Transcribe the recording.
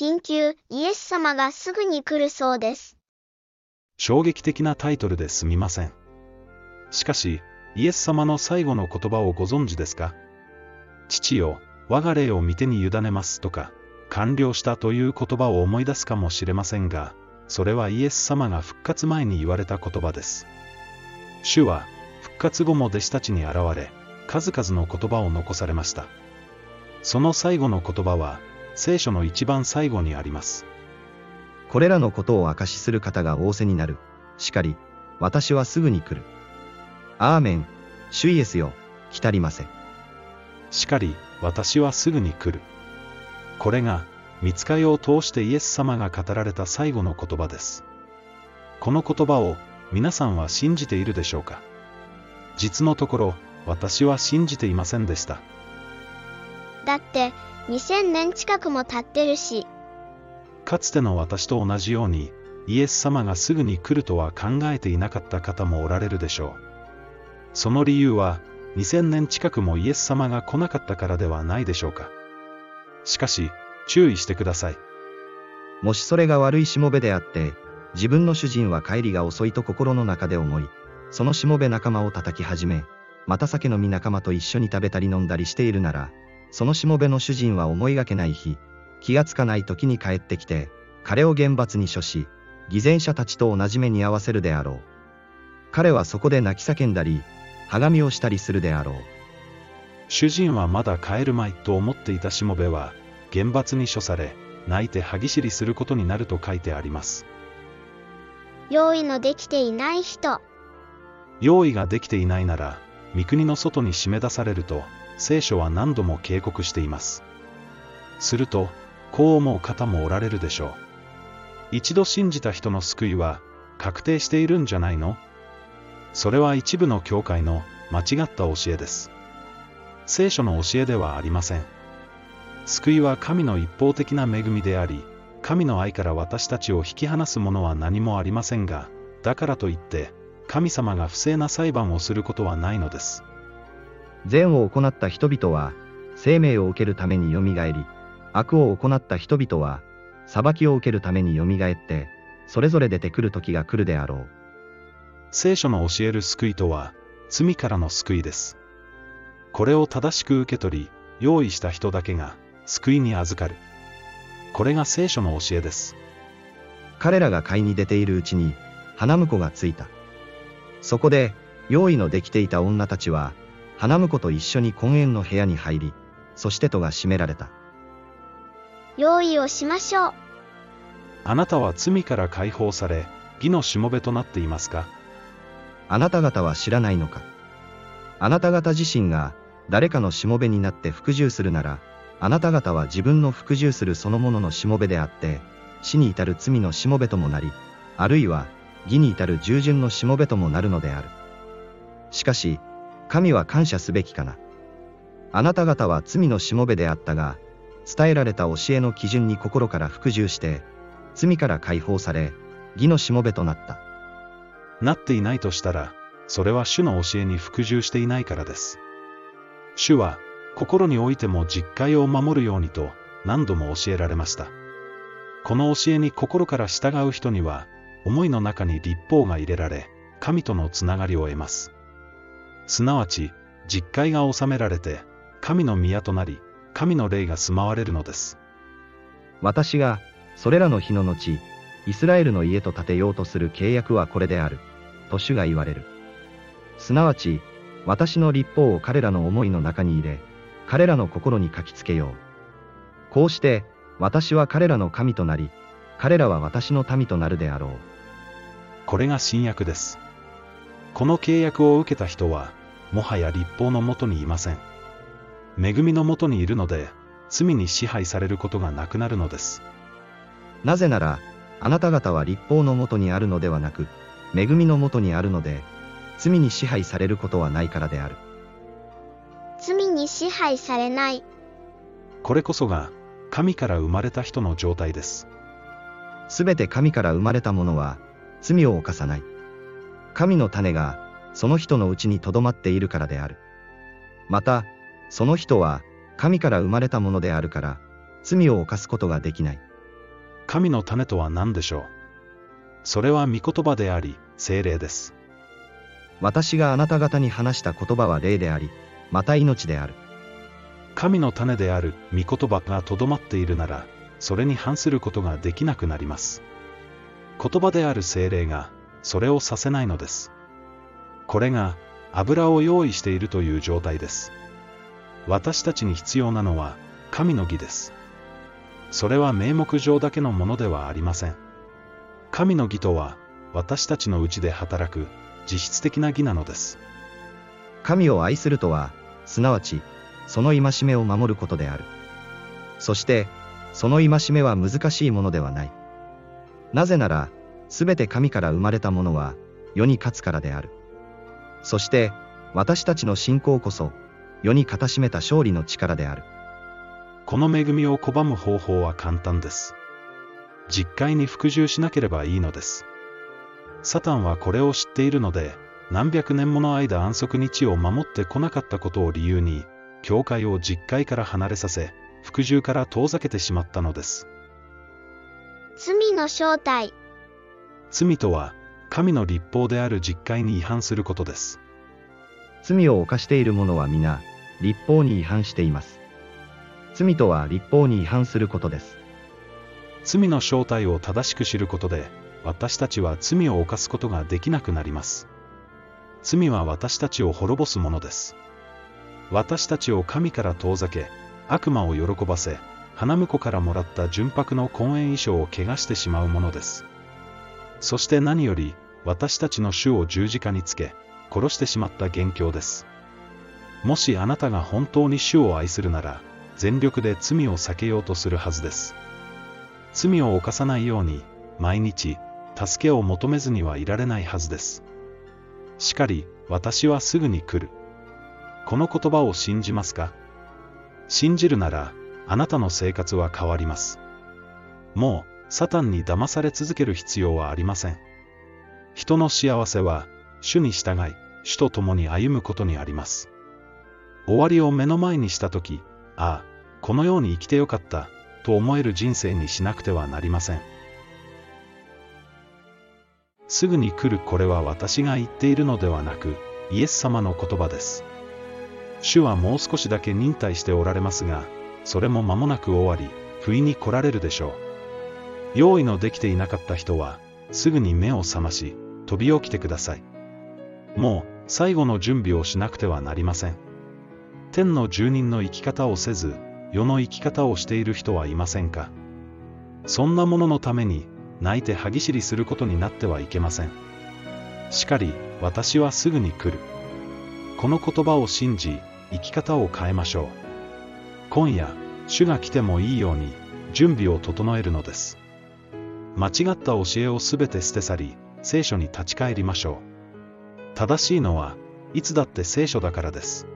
緊急、イエス様がすぐに来るそうです。衝撃的なタイトルですみません。しかし、イエス様の最後の言葉をご存知ですか？父よ、我が霊を見てに委ねますとか、完了したという言葉を思い出すかもしれませんが、それはイエス様が復活前に言われた言葉です。主は、復活後も弟子たちに現れ、数々の言葉を残されました。その最後の言葉は、聖書の一番最後にあります。これらのことを証しする方が仰せになる。しかり、私はすぐに来る。アーメン、主イエスよ、来たりませ。しかり、私はすぐに来る。これが、見つかりを通してイエス様が語られた最後の言葉です。この言葉を、皆さんは信じているでしょうか実のところ、私は信じていませんでした。だって、2000年近くも経ってるし、かつての私と同じように、イエス様がすぐに来るとは考えていなかった方もおられるでしょう。その理由は、2000年近くもイエス様が来なかったからではないでしょうか。しかし、注意してください。もしそれが悪いしもべであって、自分の主人は帰りが遅いと心の中で思い、そのしもべ仲間を叩き始め、また酒飲み仲間と一緒に食べたり飲んだりしているなら、そのしもべの主人は思いがけない日、気がつかない時に帰ってきて、彼を厳罰に処し、偽善者たちと同じ目に合わせるであろう。彼はそこで泣き叫んだり、はがみをしたりするであろう。主人はまだ帰るまいと思っていたしもべは、厳罰に処され、泣いて歯ぎしりすることになると書いてあります。用意のできていない人、用意ができていないなら、三国の外に締め出されると、聖書は何度も警告しています。すると、こう思う方もおられるでしょう。一度信じた人の救いは、確定しているんじゃないの？それは一部の教会の間違った教えです。聖書の教えではありません。救いは神の一方的な恵みであり、神の愛から私たちを引き離すものは何もありませんが、だからといって、神様が不正な裁判をすることはないのです。善を行った人々は、生命を受けるためによみがえり、悪を行った人々は、裁きを受けるためによみがえって、それぞれ出てくる時が来るであろう。聖書の教える救いとは、罪からの救いです。これを正しく受け取り、用意した人だけが、救いに預かる。これが聖書の教えです。彼らが買いに出ているうちに、花婿がついた。そこで、用意のできていた女たちは、花婿と一緒に婚宴の部屋に入り、そして戸が閉められた。用意をしましょう。あなたは罪から解放され、義のしもべとなっていますか？あなた方は知らないのか？あなた方自身が、誰かのしもべになって服従するなら、あなた方は自分の服従するそのもののしもべであって、死に至る罪のしもべともなり、あるいは、義に至る従順のしもべともなるのである。しかし、神は感謝すべきかな。あなた方は罪のしもべであったが、伝えられた教えの基準に心から服従して、罪から解放され、義のしもべとなった。なっていないとしたら、それは主の教えに服従していないからです。主は、心においても実戒を守るようにと、何度も教えられました。この教えに心から従う人には、思いの中に立法が入れられ、神とのつながりを得ます。すなわち、実戒が収められて、神の宮となり、神の霊が住まわれるのです。私が、それらの日の後、イスラエルの家と建てようとする契約はこれである、と主が言われる。すなわち、私の立法を彼らの思いの中に入れ、彼らの心に書きつけよう。こうして、私は彼らの神となり、彼らは私の民となるであろう。これが新約です。この契約を受けた人は、もはや立法のもとにいません。恵みのもとにいるので、罪に支配されることがなくなるのです。なぜなら、あなた方は立法のもとにあるのではなく、恵みのもとにあるので、罪に支配されることはないからである。罪に支配されない。これこそが、神から生まれた人の状態です。すべて神から生まれたものは、罪を犯さない。神の種が、その人のうちに留まっているからである。また、その人は、神から生まれたものであるから、罪を犯すことができない。神の種とは何でしょう？それは御言葉であり、精霊です。私があなた方に話した言葉は霊であり、また命である。神の種である御言葉がとどまっているなら、それに反することができなくなります。言葉である精霊が、それをさせないのです。これが、油を用意しているという状態です。私たちに必要なのは、神の義です。それは名目上だけのものではありません。神の義とは、私たちのうちで働く、実質的な義なのです。神を愛するとは、すなわち、その戒めを守ることである。そして、その戒めは難しいものではない。なぜなら、すべて神から生まれたものは、世に勝つからである。そして、私たちの信仰こそ、世に固しめた勝利の力である。この恵みを拒む方法は簡単です。実会に服従しなければいいのです。サタンはこれを知っているので、何百年もの間安息日を守ってこなかったことを理由に、教会を実会から離れさせ、服従から遠ざけてしまったのです。罪の正体。罪とは、神の立法である実会に違反することです。罪を犯している者は皆、立法に違反しています。罪とは立法に違反することです。罪の正体を正しく知ることで、私たちは罪を犯すことができなくなります。罪は私たちを滅ぼすものです。私たちを神から遠ざけ、悪魔を喜ばせ、花婿からもらった純白の婚宴衣装を汚してしまうものです。そして何より、私たちの主を十字架につけ、殺してしまった元凶です。もしあなたが本当に主を愛するなら、全力で罪を避けようとするはずです。罪を犯さないように、毎日、助けを求めずにはいられないはずです。しかり、私はすぐに来る。この言葉を信じますか？信じるなら、あなたの生活は変わります。もう、サタンに騙され続ける必要はありません。人の幸せは、主に従い、主と共に歩むことにあります。終わりを目の前にしたとき、ああ、このように生きてよかった、と思える人生にしなくてはなりません。すぐに来るこれは私が言っているのではなく、イエス様の言葉です。主はもう少しだけ忍耐しておられますが、それも間もなく終わり、不意に来られるでしょう。用意のできていなかった人は、すぐに目を覚まし、飛び起きてください。もう、最後の準備をしなくてはなりません。天の住人の生き方をせず、世の生き方をしている人はいませんか？そんなもののために、泣いて歯ぎしりすることになってはいけません。しかり、私はすぐに来る。この言葉を信じ、生き方を変えましょう。今夜、主が来てもいいように、準備を整えるのです。間違った教えをすべて捨て去り、聖書に立ち返りましょう。正しいのは、いつだって聖書だからです。